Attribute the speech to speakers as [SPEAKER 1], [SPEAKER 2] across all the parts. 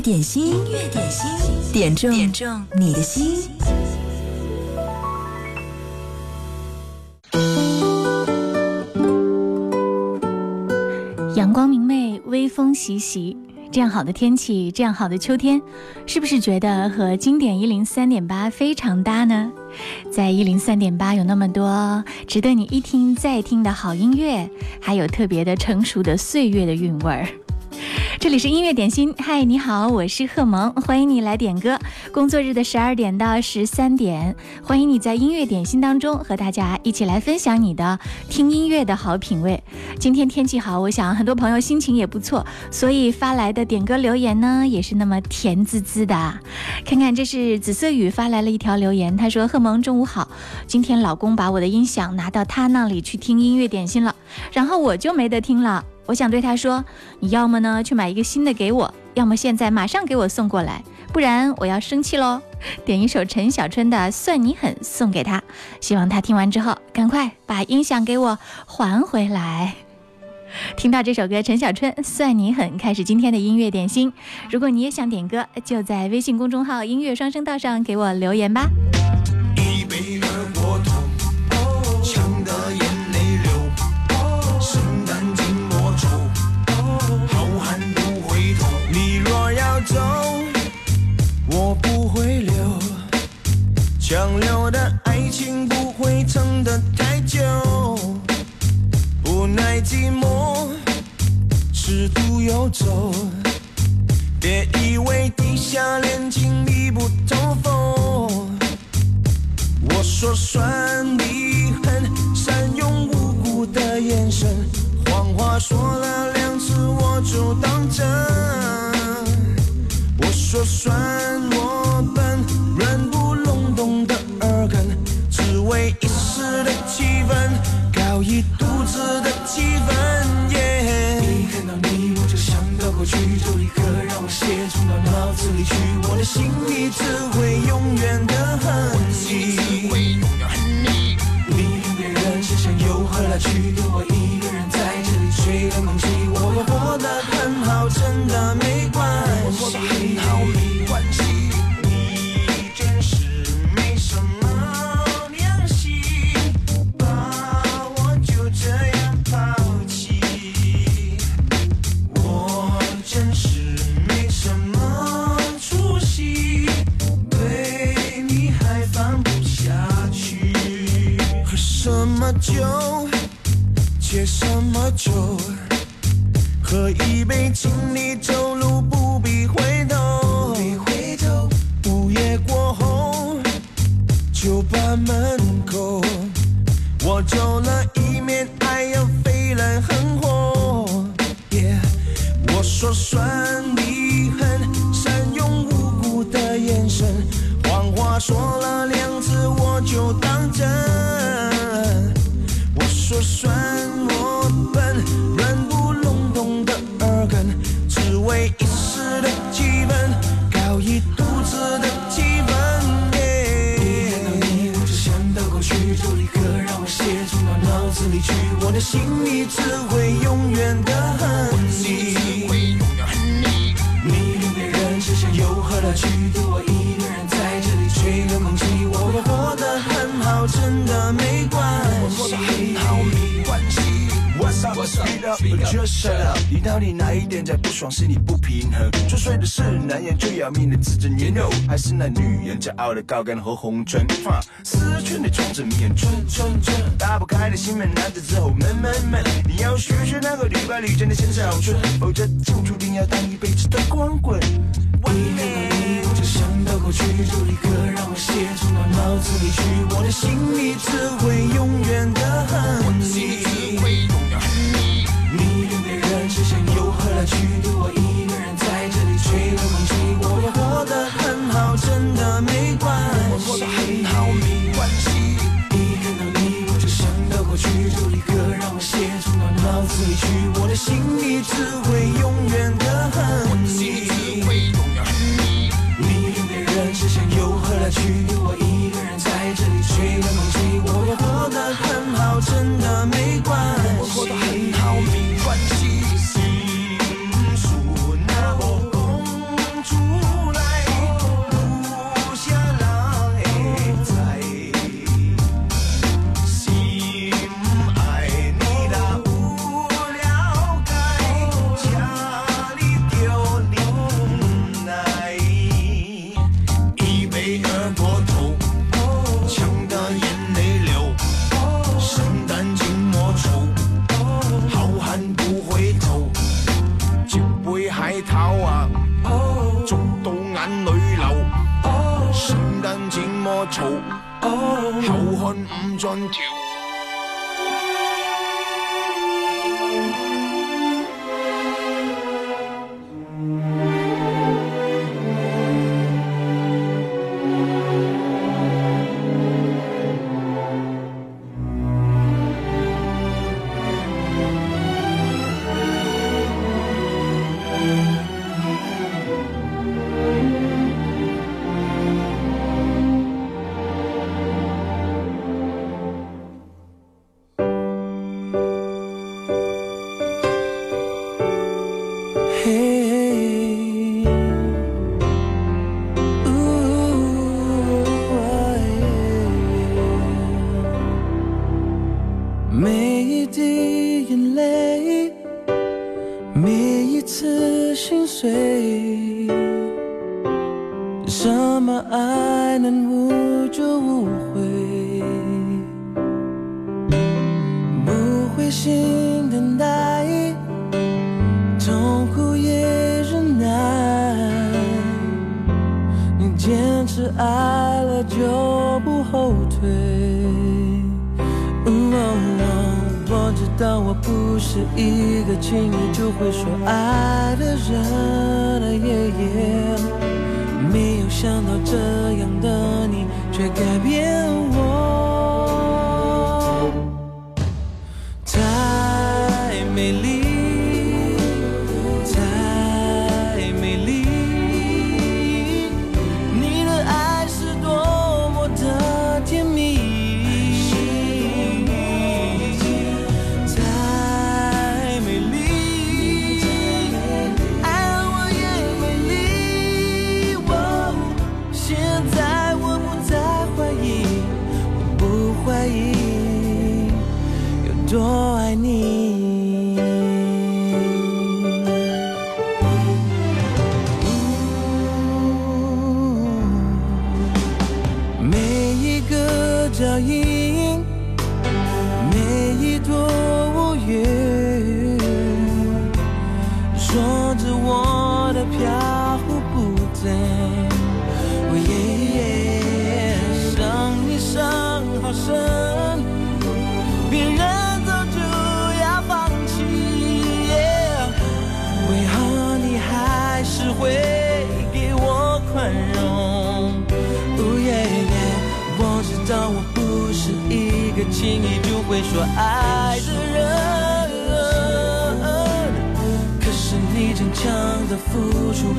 [SPEAKER 1] 点心，音乐点心，点中点中你的心。
[SPEAKER 2] 阳光明媚，微风习习，这样好的天气，这样好的秋天，是不是觉得和经典一零三点八非常搭呢？在一零三点八有那么多值得你一听再听的好音乐，还有特别的成熟的岁月的韵味儿。这里是音乐点心，嗨，你好，我是贺萌，欢迎你来点歌。工作日的十二点到十三点，欢迎你在音乐点心当中和大家一起来分享你的听音乐的好品味。今天天气好，我想很多朋友心情也不错，所以发来的点歌留言呢也是那么甜滋滋的。看看，这是紫色雨发来了一条留言，他说：“贺萌，中午好，今天老公把我的音响拿到他那里去听音乐点心了，然后我就没得听了。”我想对他说：“你要么呢去买一个新的给我，要么现在马上给我送过来，不然我要生气喽。”点一首陈小春的《算你狠》送给他，希望他听完之后赶快把音响给我还回来。听到这首歌，陈小春《算你狠》，开始今天的音乐点心。如果你也想点歌，就在微信公众号“音乐双声道”上给我留言吧。
[SPEAKER 3] 强留的爱情不会撑得太久，无奈寂寞，尺度游走，别以为地下恋情密不透风。我说算你狠，善用无辜的眼神，谎话说了两次我就当真。我说算我气氛，搞一肚子的气氛。一看到你，我就想到过去，就立刻让我写冲到脑子里去。我的心里只会永远的恨你。你跟别人之间有何来去？跟我一个人在这里吹冷空气，我会活得很好，真的没关系。酒？喝一杯，请你平衡？作祟的是男人最要命的自尊严肉，还是那女人骄傲的高跟和红唇？思春的装着面春春春，打不开的心门，男子之后闷闷闷。你要学学那个屡败屡战的鲜少春，否则就注定要当一辈子的光棍。一看到你，我就想到过去，就立刻让我写进到脑子里去。我的心里只会永远的恨你。你跟别人之间有何来去？独我一吹冷空气，我会活得很好，真的没关系。很好，没关系。一看到你，我就想到过去，就立刻让我写进到脑子里去。我的心里只会永远的恨你只会永远的恨。你你跟别人之间又何来去？独我一个人在这里吹冷空气，我会活得很好，真的没等待
[SPEAKER 4] 痛苦也忍耐你坚持爱了就不后退。我知道我不是一个轻易就会说爱的人。耶耶没有想到这样的你却改变轻易就会说爱的人，可
[SPEAKER 5] 是你坚强的付出。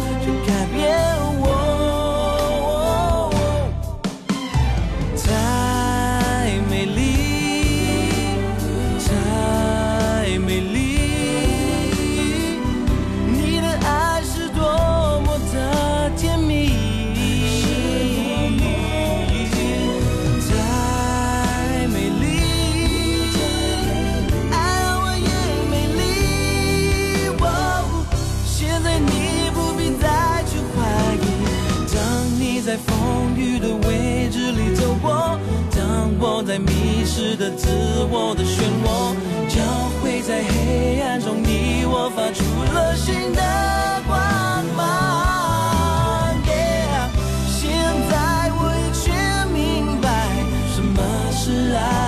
[SPEAKER 5] 的自
[SPEAKER 4] 我的漩涡，交汇在黑暗中，你我发出了新的光芒。Yeah, 现在我已全明白什么是爱。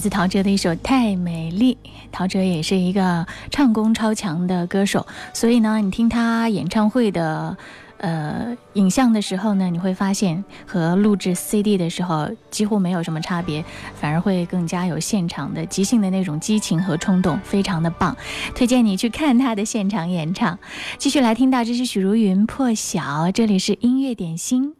[SPEAKER 2] 自
[SPEAKER 5] 陶喆的一首《太美丽》。陶喆也是一个唱功超强的歌手，所以呢，你听他演唱会的呃影像的时候呢，你会发现和录制 CD 的时候几乎没有什么差别，反而会更加有现场的即兴的那种激情和冲动，非常的棒。推荐你去看他的现场演唱。继续来听到，这是许茹芸《破晓》，这里是音乐点。心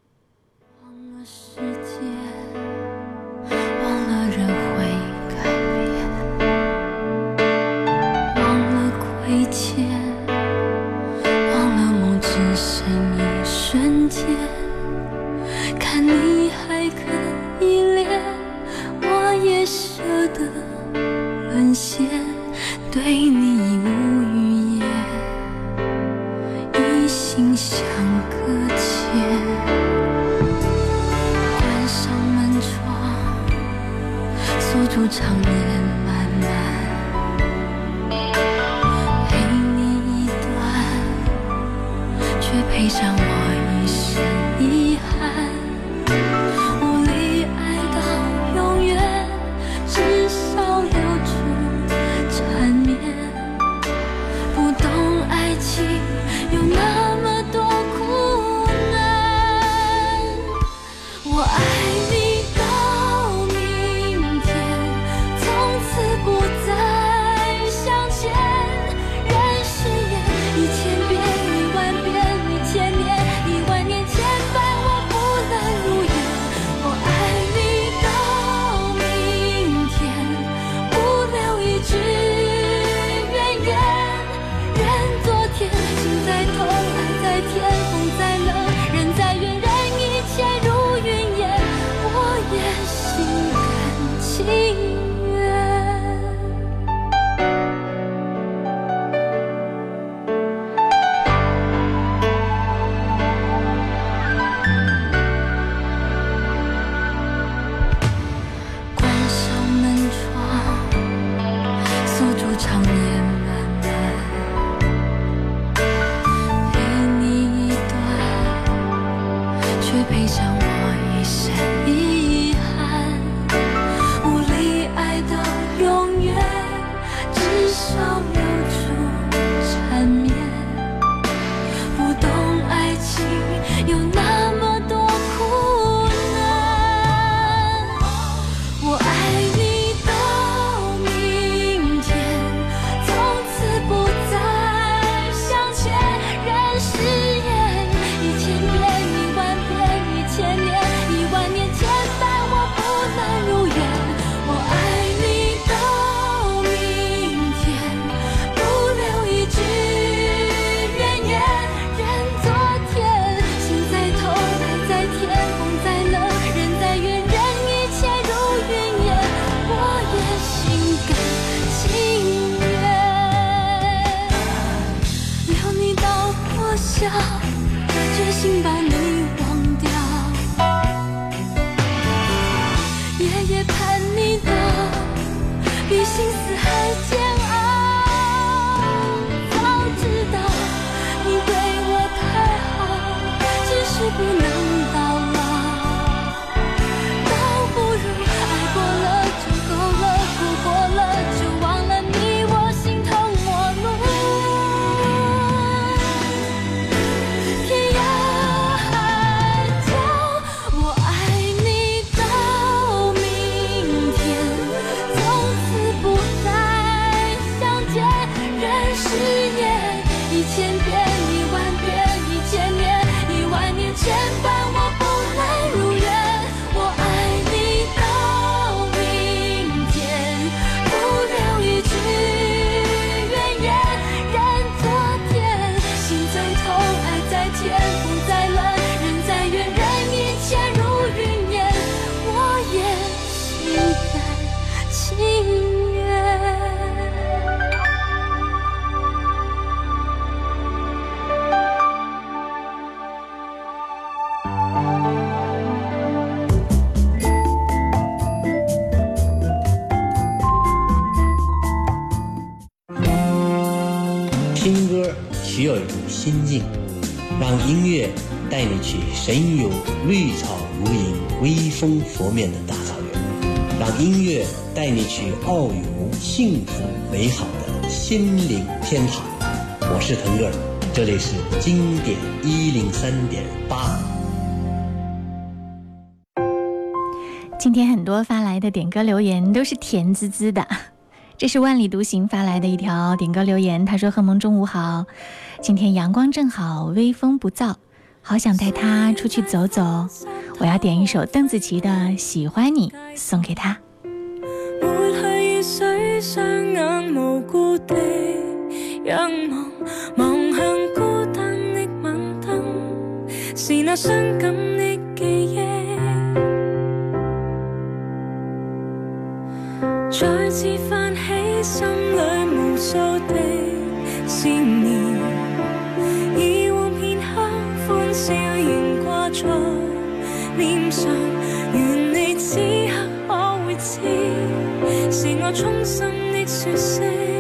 [SPEAKER 6] 神游绿草如茵、微风拂面的大草原。让音乐带你去遨游幸福美好的心灵天堂。我是腾格尔，这里是经典一零三点八。
[SPEAKER 2] 今天很多发来的点歌留言都是甜滋滋的，这是万里独行发来的一条点歌留言，他说：“贺萌中午好，今天阳光正好，微风不燥，好想带他出去走走。我要点一首邓紫棋的《喜欢你》送给他。”
[SPEAKER 5] 望向孤单的晚灯，是那伤感的记忆，再次泛起心里无数的思念。衷心的说声。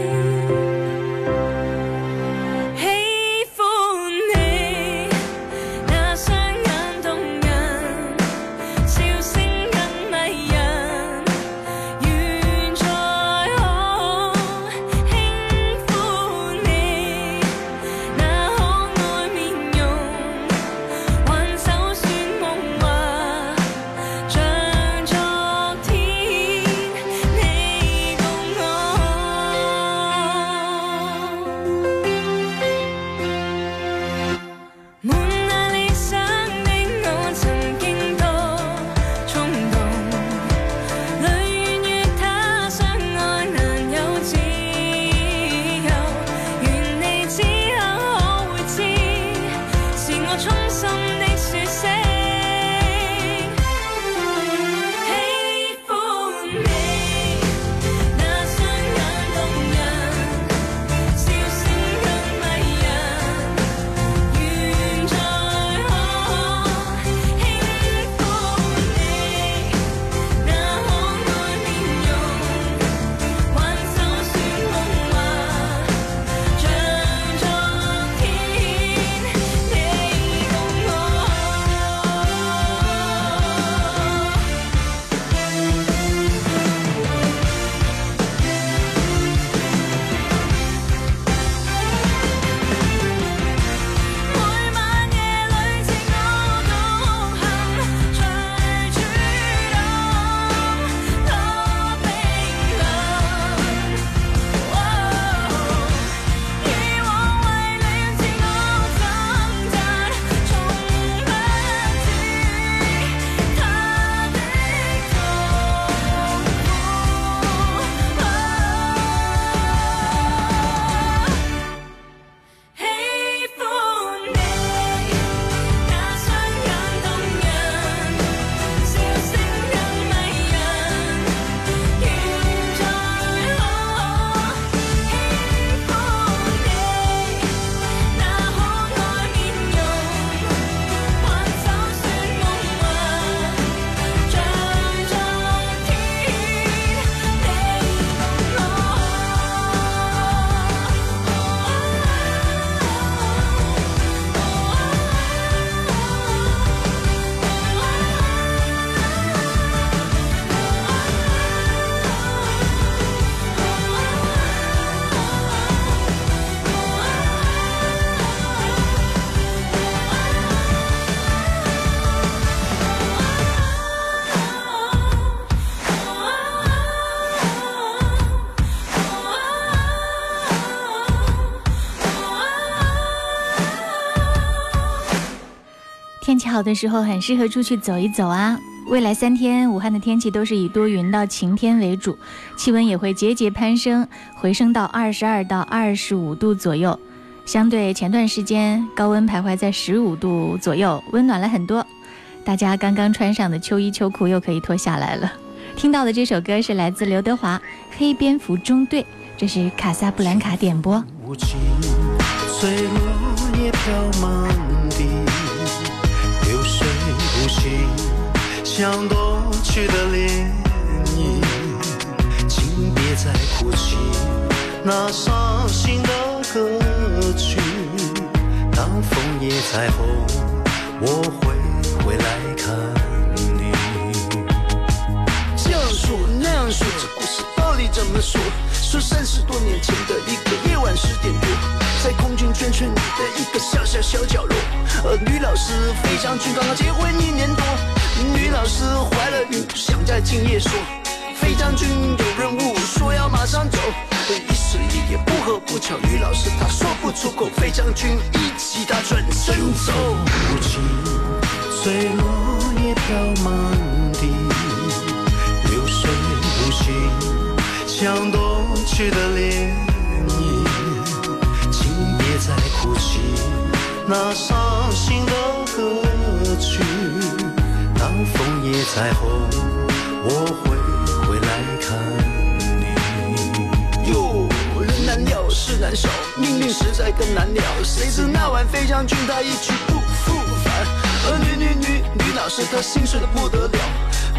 [SPEAKER 2] 的时候很适合出去走一走啊！未来三天，武汉的天气都是以多云到晴天为主，气温也会节节攀升，回升到二十二到二十五度左右。相对前段时间高温徘徊在十五度左右，温暖了很多。大家刚刚穿上的秋衣秋裤又可以脱下来了。听到的这首歌是来自刘德华《黑蝙蝠中队》，这是卡萨布兰卡点播。
[SPEAKER 7] 像夺去的涟漪，请别再哭泣，那伤心的歌曲。当枫叶再红，我会回来看你。
[SPEAKER 8] 就属。
[SPEAKER 7] 么说，这故事到底怎么说？说三十多年前的一个夜晚十点多，在空军圈圈里的一个小小小角落，呃，女老师费将军刚刚结婚一年多，女老师怀了孕，想在今夜说，飞将军有任务，说要马上走。一时一夜不合不巧，女老师她说不出口，飞将军一急他转身走。无情，随落叶飘满地，流水无情，像夺去的涟漪。请别再哭泣，那伤心的歌曲。枫叶再红，我会回来看。你。哟，人难受，命运实在更难料。谁知那晚飞将军他一去不复返，而女女女女老师她心碎的不得了，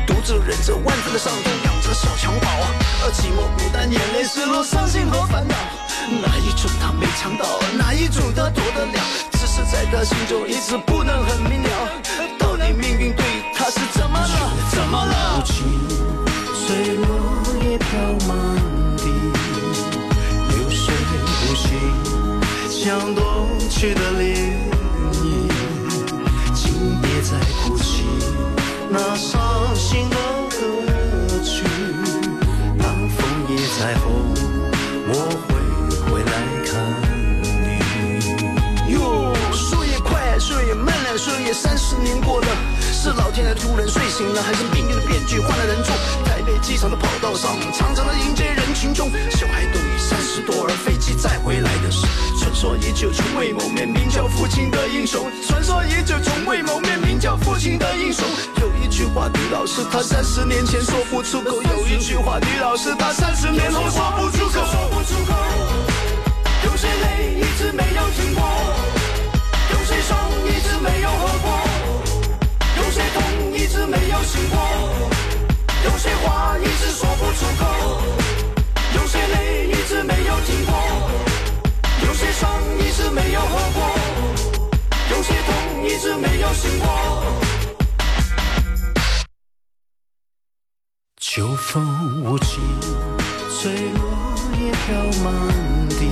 [SPEAKER 7] 独自忍着万分的伤痛，养着小襁褓。而寂寞孤单，眼泪失落，伤心和烦恼，哪一种他没尝到？哪一种他躲得了？只是在他心中一直不能很明了，是怎么了？怎么了？无情，随落叶飘满地，流水无情。像夺去的涟漪，请别再哭泣，那伤心的歌曲。当枫叶再红，我会回来看你。哟，说也快，说也慢了，说也三十年过了，是老天爷突然睡醒了，还是命运的变局换了人做？台北机场的跑道上，长长的迎接人群中，小孩都已三十多，而飞机再回来的是。传说已久，从未谋面，名叫父亲的英雄。传说已久，从未谋面，名叫父亲的英雄。有一句话，女老师她三十年前说不出口。有一句话，女老师她三十年后说不出口。有谁泪一直没有停过？有谁伤一直没有好过？一直没有醒过？有些话一直说不出口？有些泪一直没有停过？有些伤一直没有好过，有些痛一直没有醒过。秋风无情，吹落叶飘满地，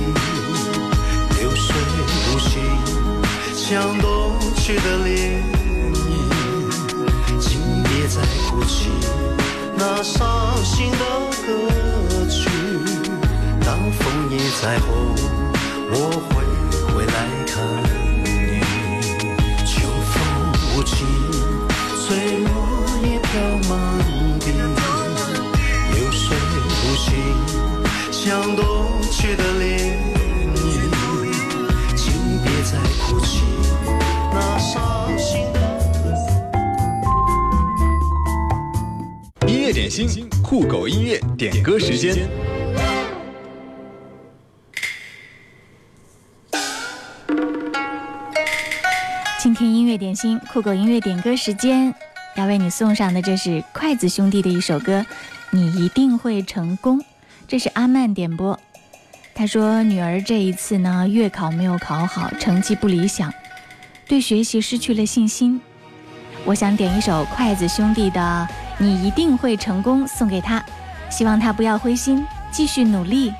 [SPEAKER 7] 流水无情，像夺去的涟漪。在哭泣，那伤心的歌曲。当枫叶再红。我会回来看你。秋风无情，吹落叶飘满
[SPEAKER 8] 点心，酷狗音乐点歌时间。
[SPEAKER 2] 听音乐点心，酷狗音乐点歌时间，要为你送上的这是筷子兄弟的一首歌，你一定会成功。这是阿曼点播，他说女儿这一次呢月考没有考好，成绩不理想，对学习失去了信心。我想点一首筷子兄弟的《你一定会成功》送给他，希望他不要灰心，继续努力。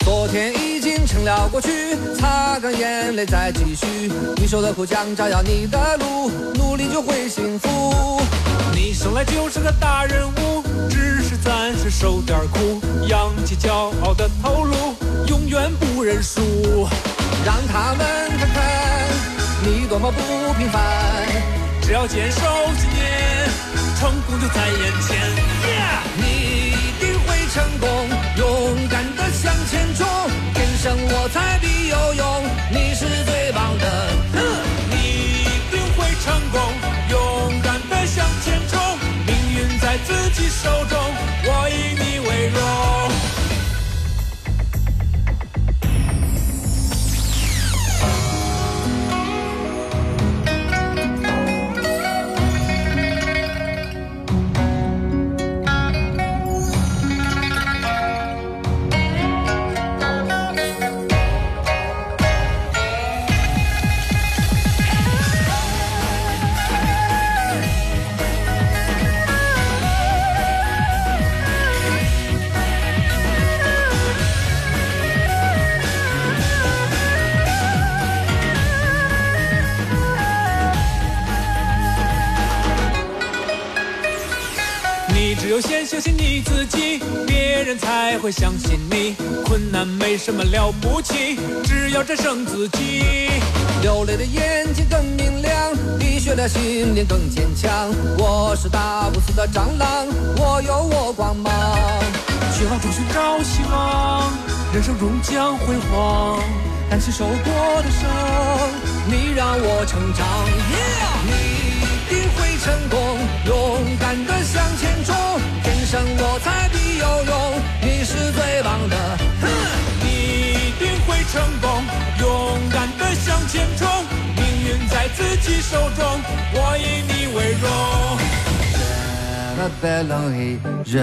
[SPEAKER 9] 昨天已经。成了过去，擦干眼泪再继续。你受的苦将照耀你的路，努力就会幸福。
[SPEAKER 10] 你生来就是个大人物，只是暂时受点苦，扬起骄傲的头颅，永远不认输。
[SPEAKER 9] 让他们看看你多么不平凡，
[SPEAKER 10] 只要坚守信念，成功就在眼前。
[SPEAKER 9] 你一定会成功，勇敢的向前冲。天生我才必有用，你是最棒的，
[SPEAKER 10] 你一定会成功，勇敢的向前冲，命运在自己手中，相信你自己，别人才会相信你。困难没什么了不起，只要战胜自己。
[SPEAKER 9] 流泪的眼睛更明亮，滴血的心灵更坚强。我是打不死的蟑螂，我有我光芒。
[SPEAKER 10] 绝望中寻找希望，人生终将辉煌。担起受过的伤，
[SPEAKER 9] 你让我成长。你一定会成功，勇敢的向前冲。天生我材必有用，你是最棒的。哼，
[SPEAKER 10] 你一定会成功，勇敢的向前冲。命运在自己手中，我以你为荣。
[SPEAKER 9] La belle Henri, je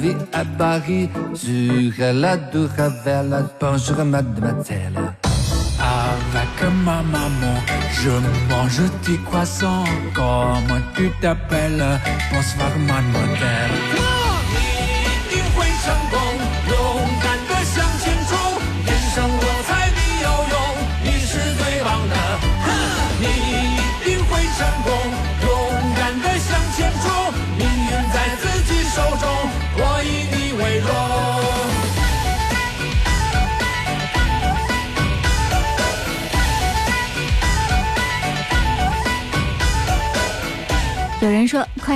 [SPEAKER 9] vis à Paris, sur la douce belle, bonjour mademoiselle.
[SPEAKER 10] Avec ma maman, je mange des croissants. Comment tu t'appelles Bonsoir, mademoiselle.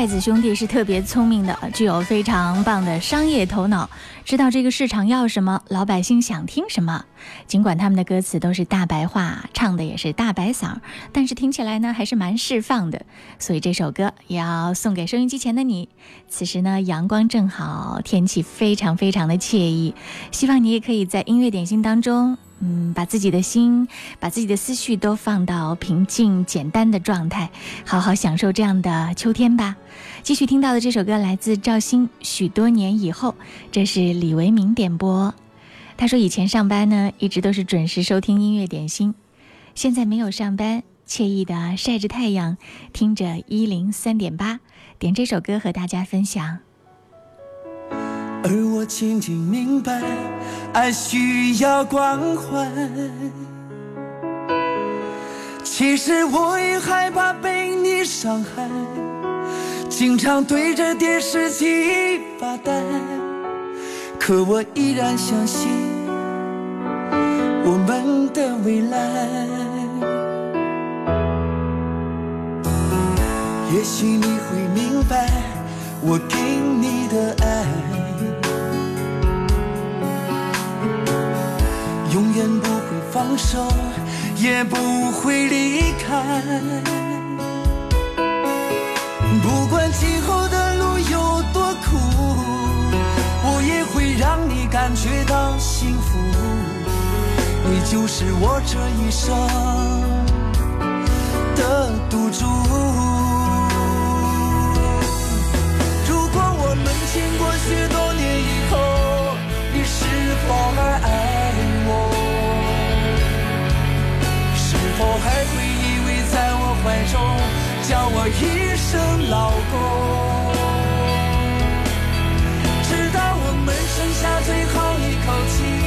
[SPEAKER 2] 筷子兄弟是特别聪明的，具有非常棒的商业头脑，知道这个市场要什么，老百姓想听什么。尽管他们的歌词都是大白话，唱的也是大白嗓，但是听起来呢还是蛮释放的。所以这首歌也要送给收音机前的你。此时呢，阳光正好，天气非常非常的惬意，希望你也可以在音乐点心当中。嗯，把自己的心，把自己的思绪都放到平静、简单的状态，好好享受这样的秋天吧。继续听到的这首歌来自赵鑫，《许多年以后》，这是李维明点播。他说以前上班呢，一直都是准时收听音乐点心，现在没有上班，惬意的晒着太阳，听着一零三点八，点这首歌和大家分享。
[SPEAKER 11] 而我渐渐明白，爱需要关怀。其实我也害怕被你伤害，经常对着电视机发呆。可我依然相信我们的未来。也许你会明白，我给你的爱。放手，也不会离开。不管今后的路有多苦，我也会让你感觉到幸福。你就是我这一生的赌注。如果我们经过许多年以后，你是否还爱是否还会依偎在我怀中，叫我一声老公？直到我们剩下最后一口气，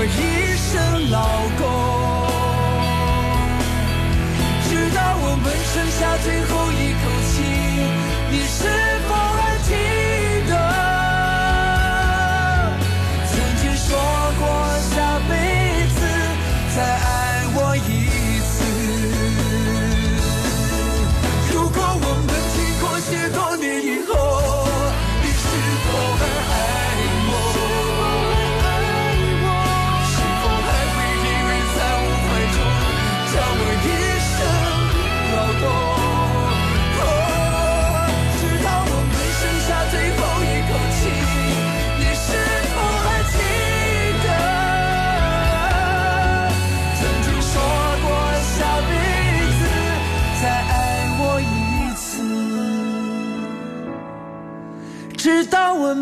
[SPEAKER 11] 我一声老公？直到我们剩下最后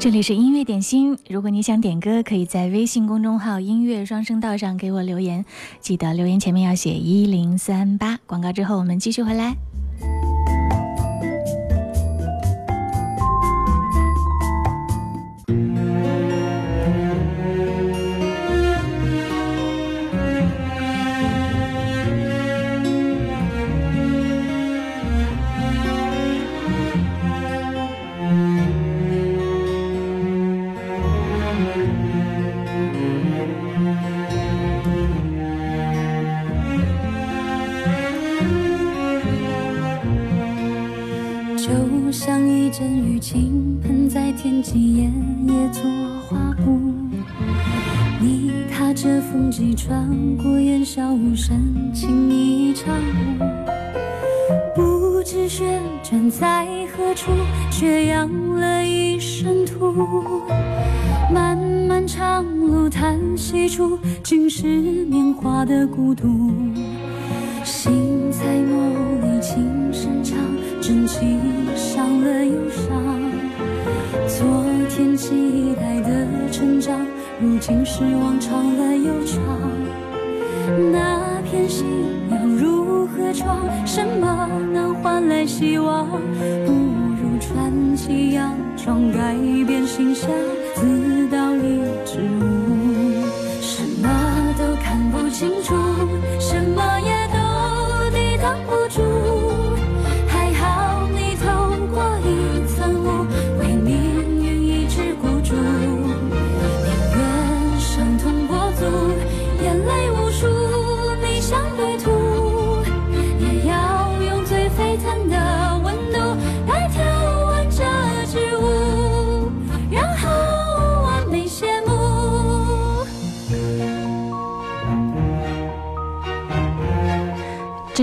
[SPEAKER 2] 这里是音乐点心，如果你想点歌，可以在微信公众号“音乐双声道”上给我留言，记得留言前面要写一零三八。广告之后我们继续回来。
[SPEAKER 5] 穿过烟消雾深情一场。不知旋转在何处，却扬了一身土。漫漫长路叹息处，尽是年华的孤独。心在梦里轻声唱，真情伤了忧伤。昨天期待的成长，如今失望长了又长。那片信仰如何闯？什么能换来希望？不如穿起洋装，改变形象，自导一支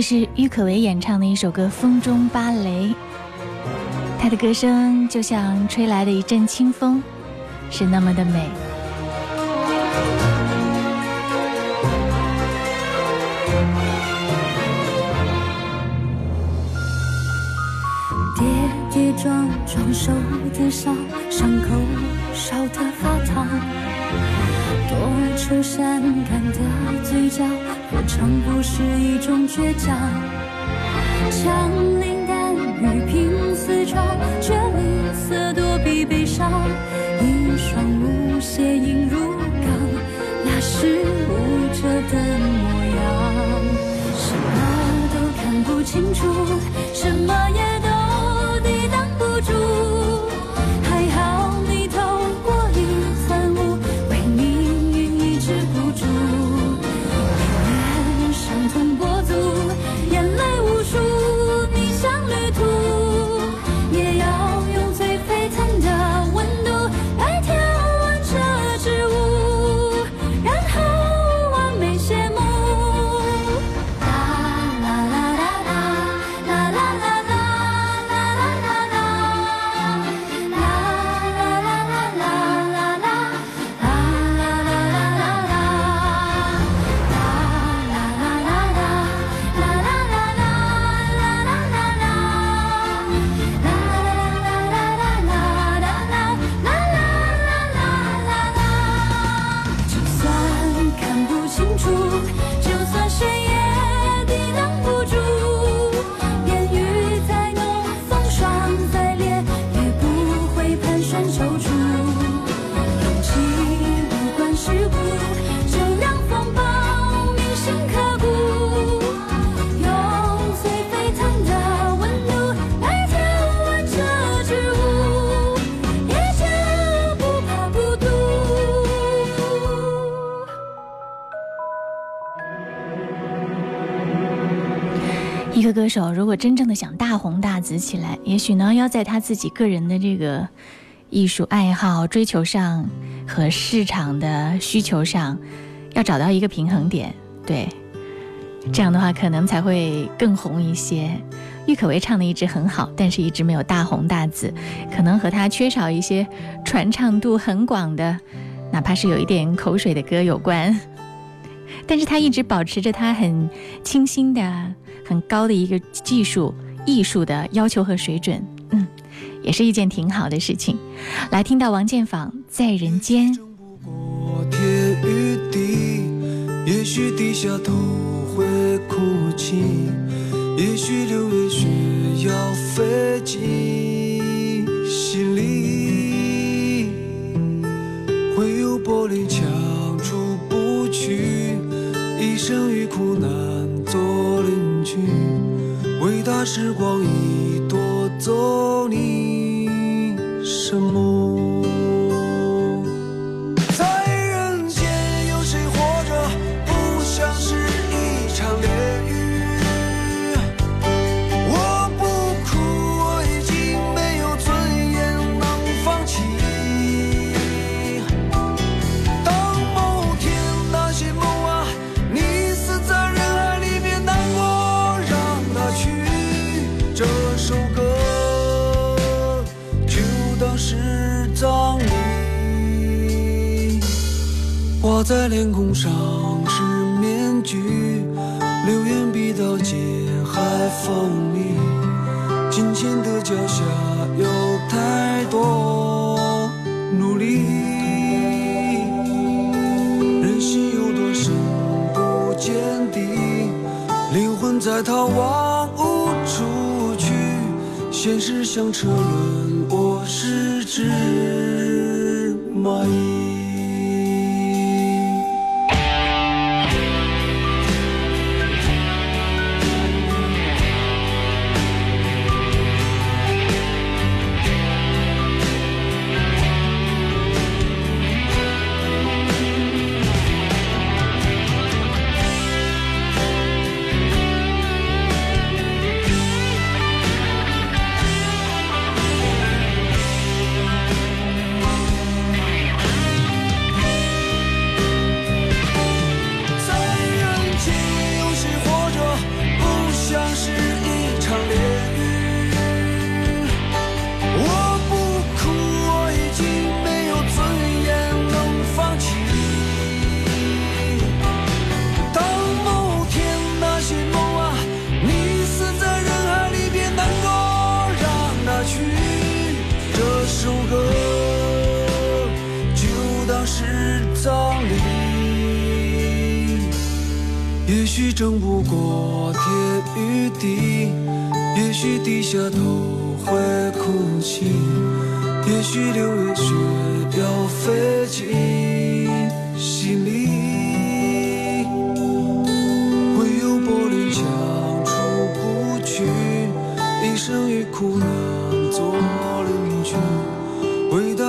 [SPEAKER 2] 是郁可唯演唱的一首歌《风中芭蕾》，她的歌声就像吹来的一阵清风，是那么的美。
[SPEAKER 5] 跌跌撞撞受的伤，伤口烧得发烫。多愁善感的嘴角，我尝不是一种倔强？枪林弹雨拼死闯，却吝啬躲避悲伤。一双舞鞋映入
[SPEAKER 2] 歌手如果真正的想大红大紫起来，也许呢要在他自己个人的这个艺术爱好追求上和市场的需求上，要找到一个平衡点。对，这样的话可能才会更红一些。郁可唯唱的一直很好，但是一直没有大红大紫，可能和他缺少一些传唱度很广的，哪怕是有一点口水的歌有关。但是他一直保持着他很清新的、很高的一个技术艺术的要求和水准，嗯，也是一件挺好的事情。来听到王建坊在人间。
[SPEAKER 11] 天与地，也许低下头会哭泣，也许六月雪要飞进心里，会有玻璃墙出不去，一生与苦难，大时光已夺走你什么？在脸孔上是面具，流言比刀尖还锋利。金钱的脚下有太多努力，人心有多深不见底，灵魂在逃亡无处去。现实像车轮，我是只蚂蚁。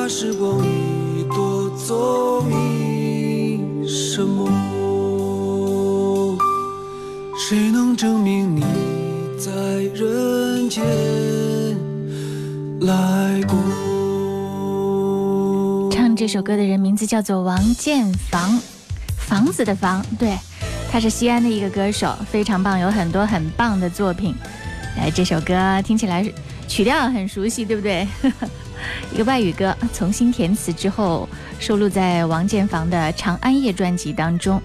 [SPEAKER 11] 时光已夺走你什么？谁能证明你在人间来过？
[SPEAKER 2] 唱这首歌的人名字叫做王建房，房子的房，对，他是西安的一个歌手，非常棒，有很多很棒的作品。哎，这首歌听起来曲调很熟悉，对不对？一个外语歌，重新填词之后收录在王建房的《长安夜》专辑当中。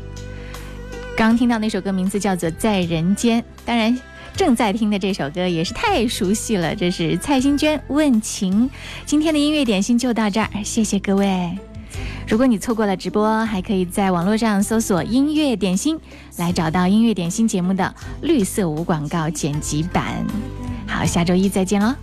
[SPEAKER 2] 刚听到那首歌名字叫做《在人间》，当然正在听的这首歌也是太熟悉了，这是蔡幸娟《问情》。今天的音乐点心就到这儿，谢谢各位。如果你错过了直播，还可以在网络上搜索“音乐点心”来找到音乐点心节目的绿色无广告剪辑版。好，下周一再见喽。